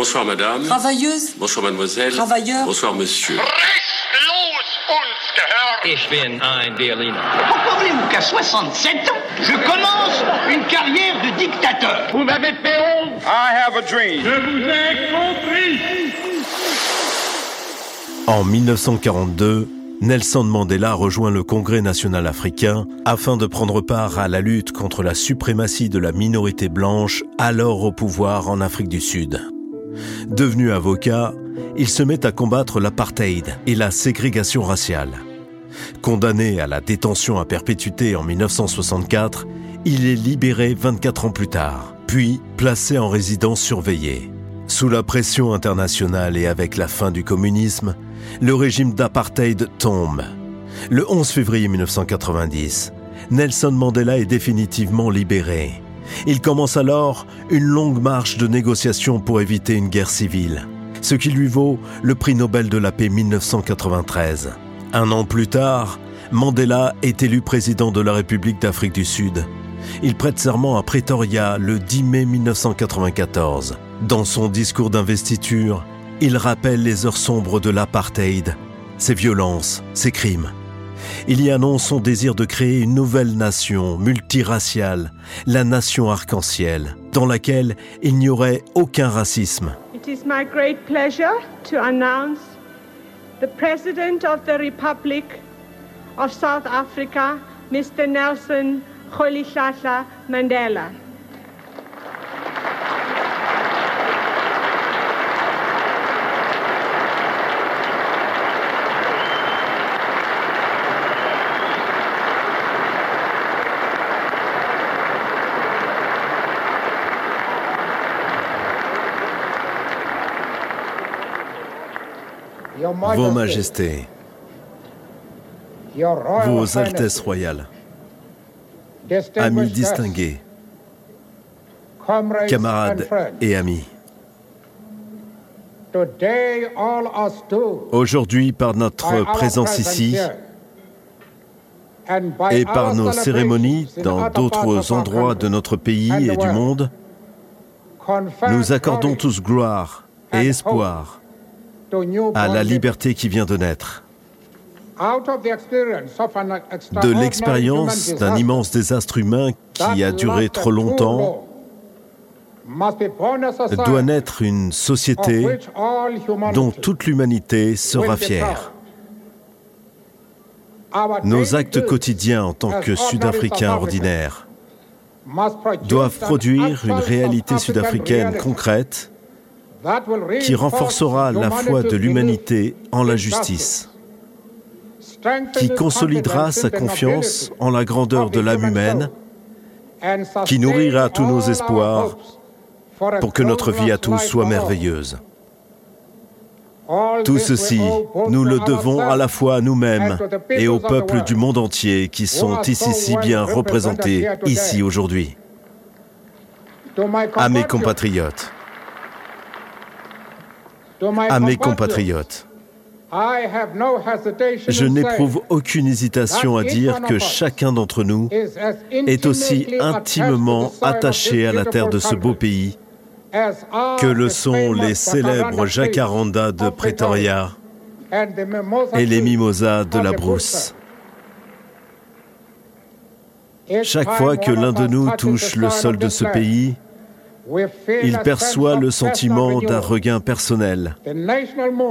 Bonsoir madame. Travailleuse. Bonsoir mademoiselle. Travailleur. Bonsoir monsieur. Ich bin ein Berliner. Comprenez-vous qu'à 67 ans, je commence une carrière de dictateur Vous m'avez fait honte I have a dream. Je vous ai compris En 1942, Nelson Mandela rejoint le Congrès national africain afin de prendre part à la lutte contre la suprématie de la minorité blanche alors au pouvoir en Afrique du Sud. Devenu avocat, il se met à combattre l'apartheid et la ségrégation raciale. Condamné à la détention à perpétuité en 1964, il est libéré 24 ans plus tard, puis placé en résidence surveillée. Sous la pression internationale et avec la fin du communisme, le régime d'apartheid tombe. Le 11 février 1990, Nelson Mandela est définitivement libéré. Il commence alors une longue marche de négociations pour éviter une guerre civile, ce qui lui vaut le prix Nobel de la paix 1993. Un an plus tard, Mandela est élu président de la République d'Afrique du Sud. Il prête serment à Pretoria le 10 mai 1994. Dans son discours d'investiture, il rappelle les heures sombres de l'apartheid, ses violences, ses crimes. Il y annonce son désir de créer une nouvelle nation multiraciale, la nation arc-en-ciel, dans laquelle il n'y aurait aucun racisme. It is my great pleasure to announce the President of the Republic of South Africa, Mr. Nelson Rolihlahla Mandela. Vos Majestés, Vos Altesses royales, amis distingués, camarades et amis. Aujourd'hui, par notre présence ici et par nos cérémonies dans d'autres endroits de notre pays et du monde, nous accordons tous gloire et espoir à la liberté qui vient de naître. De l'expérience d'un immense désastre humain qui a duré trop longtemps, doit naître une société dont toute l'humanité sera fière. Nos actes quotidiens en tant que Sud-Africains ordinaires doivent produire une réalité sud-africaine concrète qui renforcera la foi de l'humanité en la justice, qui consolidera sa confiance en la grandeur de l'âme humaine, qui nourrira tous nos espoirs pour que notre vie à tous soit merveilleuse. Tout ceci, nous le devons à la fois à nous-mêmes et aux peuples du monde entier qui sont ici si bien représentés ici aujourd'hui. À mes compatriotes, à mes compatriotes, je n'éprouve aucune hésitation à dire que chacun d'entre nous est aussi intimement attaché à la terre de ce beau pays que le sont les célèbres jacarandas de Pretoria et les mimosas de la brousse. Chaque fois que l'un de nous touche le sol de ce pays, il perçoit le sentiment d'un regain personnel.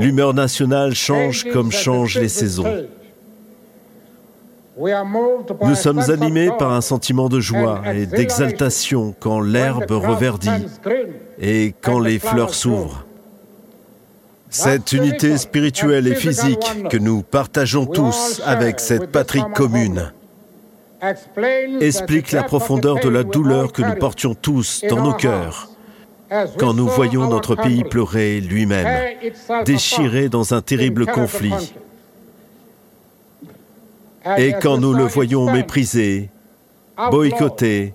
L'humeur nationale change comme changent les saisons. Nous sommes animés par un sentiment de joie et d'exaltation quand l'herbe reverdit et quand les fleurs s'ouvrent. Cette unité spirituelle et physique que nous partageons tous avec cette patrie commune explique la profondeur de la douleur que nous portions tous dans nos cœurs. quand nous voyons notre pays pleurer lui-même, déchiré dans un terrible conflit, et quand nous le voyons méprisé, boycotté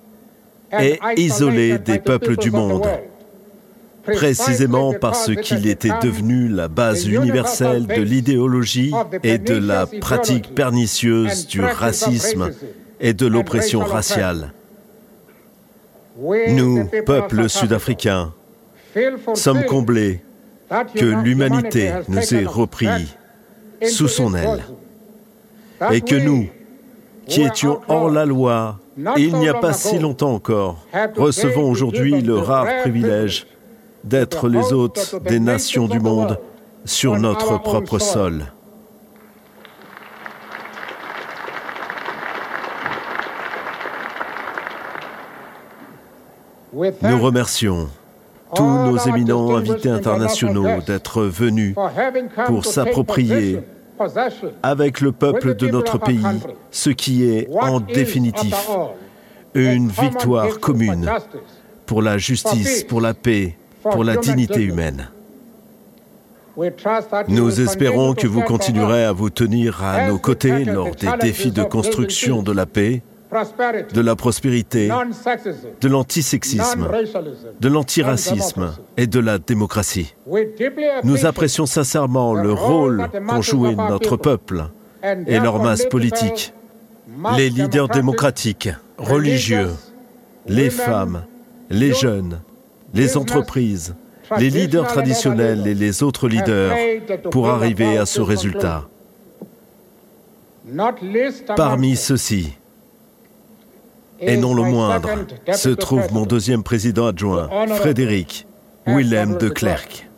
et isolé des peuples du monde, précisément parce qu'il était devenu la base universelle de l'idéologie et de la pratique pernicieuse du racisme et de l'oppression raciale. Nous, peuple sud-africain, sommes comblés que l'humanité nous ait repris sous son aile et que nous, qui étions hors la loi, il n'y a pas si longtemps encore, recevons aujourd'hui le rare privilège d'être les hôtes des nations du monde sur notre propre sol. Nous remercions tous nos éminents invités internationaux d'être venus pour s'approprier avec le peuple de notre pays ce qui est en définitif une victoire commune pour la justice, pour la paix, pour la dignité humaine. Nous espérons que vous continuerez à vous tenir à nos côtés lors des défis de construction de la paix, de la prospérité, de l'antisexisme, de l'antiracisme et de la démocratie. Nous apprécions sincèrement le rôle qu'ont joué notre peuple et leur masse politique, les leaders démocratiques, religieux, les femmes, les jeunes, les entreprises, les leaders traditionnels et les autres leaders pour arriver à ce résultat. Parmi ceux-ci, et non le moindre, se trouve mon deuxième président adjoint, Frédéric Willem de Klerk.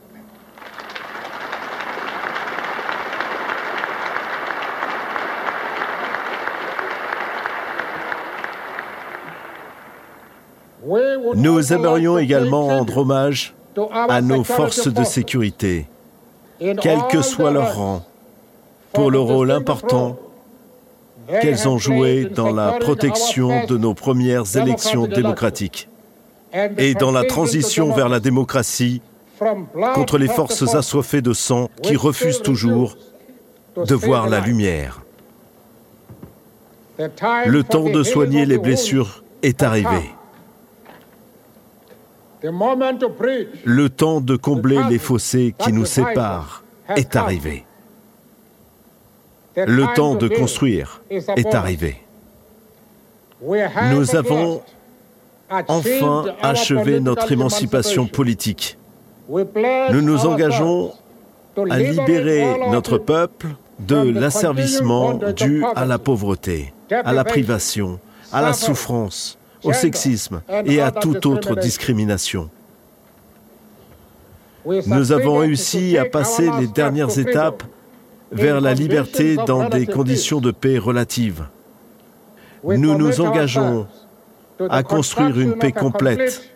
Nous aimerions également rendre hommage à nos forces de sécurité, quel que soit leur rang, pour le rôle important qu'elles ont joué dans la protection de nos premières élections démocratiques et dans la transition vers la démocratie contre les forces assoiffées de sang qui refusent toujours de voir la lumière. Le temps de soigner les blessures est arrivé. Le temps de combler les fossés qui nous séparent est arrivé. Le temps de construire est arrivé. Nous avons enfin achevé notre émancipation politique. Nous nous engageons à libérer notre peuple de l'asservissement dû à la pauvreté, à la privation, à la souffrance, au sexisme et à toute autre discrimination. Nous avons réussi à passer les dernières étapes vers la liberté dans des conditions de paix relatives. Nous nous engageons à construire une paix complète,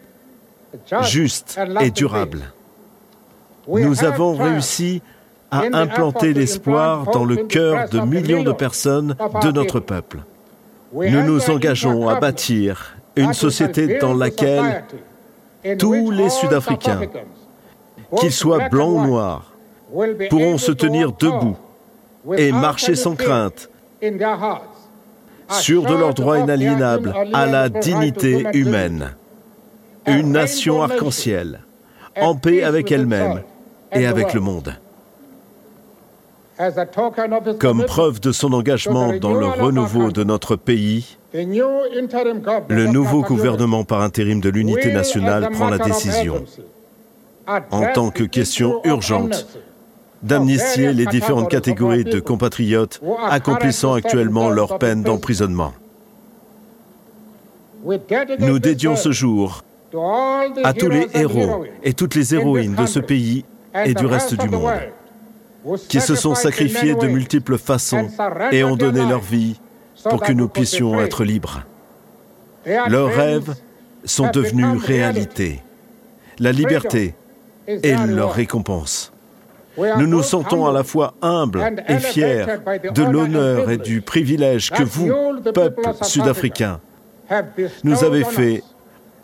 juste et durable. Nous avons réussi à implanter l'espoir dans le cœur de millions de personnes de notre peuple. Nous nous engageons à bâtir une société dans laquelle tous les Sud-Africains, qu'ils soient blancs ou noirs, pourront se tenir debout et marcher sans crainte, sûrs de leurs droits inaliénables à la dignité humaine. Une nation arc-en-ciel, en paix avec elle-même et avec le monde. Comme preuve de son engagement dans le renouveau de notre pays, le nouveau gouvernement par intérim de l'unité nationale prend la décision, en tant que question urgente, d'amnistier les différentes catégories de compatriotes accomplissant actuellement leur peine d'emprisonnement. Nous dédions ce jour à tous les héros et toutes les héroïnes de ce pays et du reste du monde qui se sont sacrifiés de multiples façons et ont donné leur vie pour que nous puissions être libres. Leurs rêves sont devenus réalité. La liberté est leur récompense. Nous nous sentons à la fois humbles et fiers de l'honneur et du privilège que vous, peuple sud-africain, nous avez fait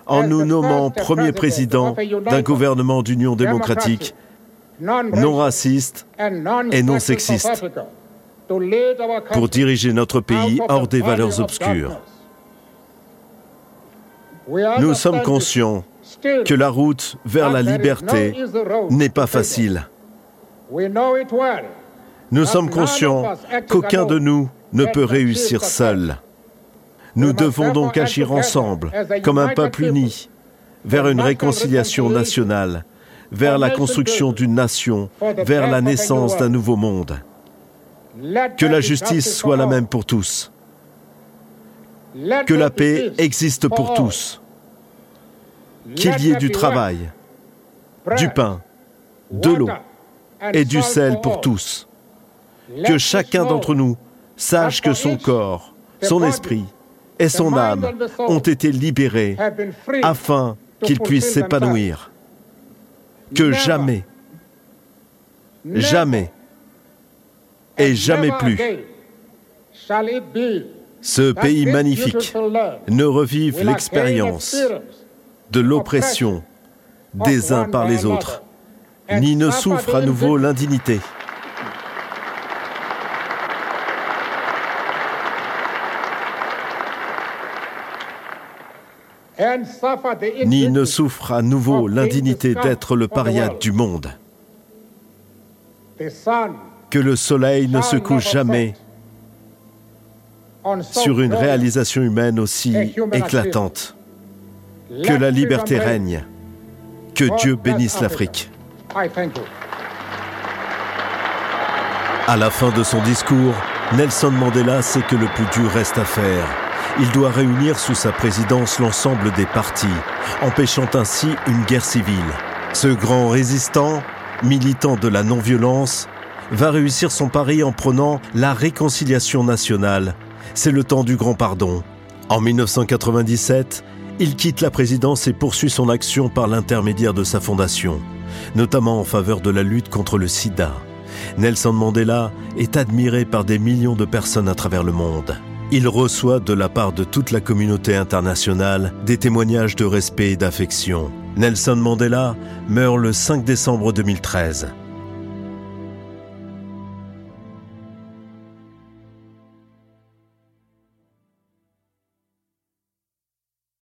en nous nommant premier président d'un gouvernement d'union démocratique non raciste et non sexiste pour diriger notre pays hors des valeurs obscures. Nous sommes conscients que la route vers la liberté n'est pas facile. Nous sommes conscients qu'aucun de nous ne peut réussir seul. Nous devons donc agir ensemble, comme un peuple uni, vers une réconciliation nationale, vers la construction d'une nation, vers la naissance d'un nouveau monde. Que la justice soit la même pour tous. Que la paix existe pour tous. Qu'il y ait du travail, du pain, de l'eau et du sel pour tous. Que chacun d'entre nous sache que son corps, son esprit et son âme ont été libérés afin qu'il puisse s'épanouir. Que jamais, jamais et jamais plus ce pays magnifique ne revive l'expérience de l'oppression des uns par les autres, ni ne souffre à nouveau l'indignité. ni ne souffre à nouveau l'indignité d'être le paria du monde. Que le soleil ne se couche jamais sur une réalisation humaine aussi éclatante. Que la liberté règne. Que Dieu bénisse l'Afrique. À la fin de son discours, Nelson Mandela sait que le plus dur reste à faire. Il doit réunir sous sa présidence l'ensemble des partis, empêchant ainsi une guerre civile. Ce grand résistant, militant de la non-violence, va réussir son pari en prenant la réconciliation nationale. C'est le temps du grand pardon. En 1997, il quitte la présidence et poursuit son action par l'intermédiaire de sa fondation, notamment en faveur de la lutte contre le sida. Nelson Mandela est admiré par des millions de personnes à travers le monde. Il reçoit de la part de toute la communauté internationale des témoignages de respect et d'affection. Nelson Mandela meurt le 5 décembre 2013.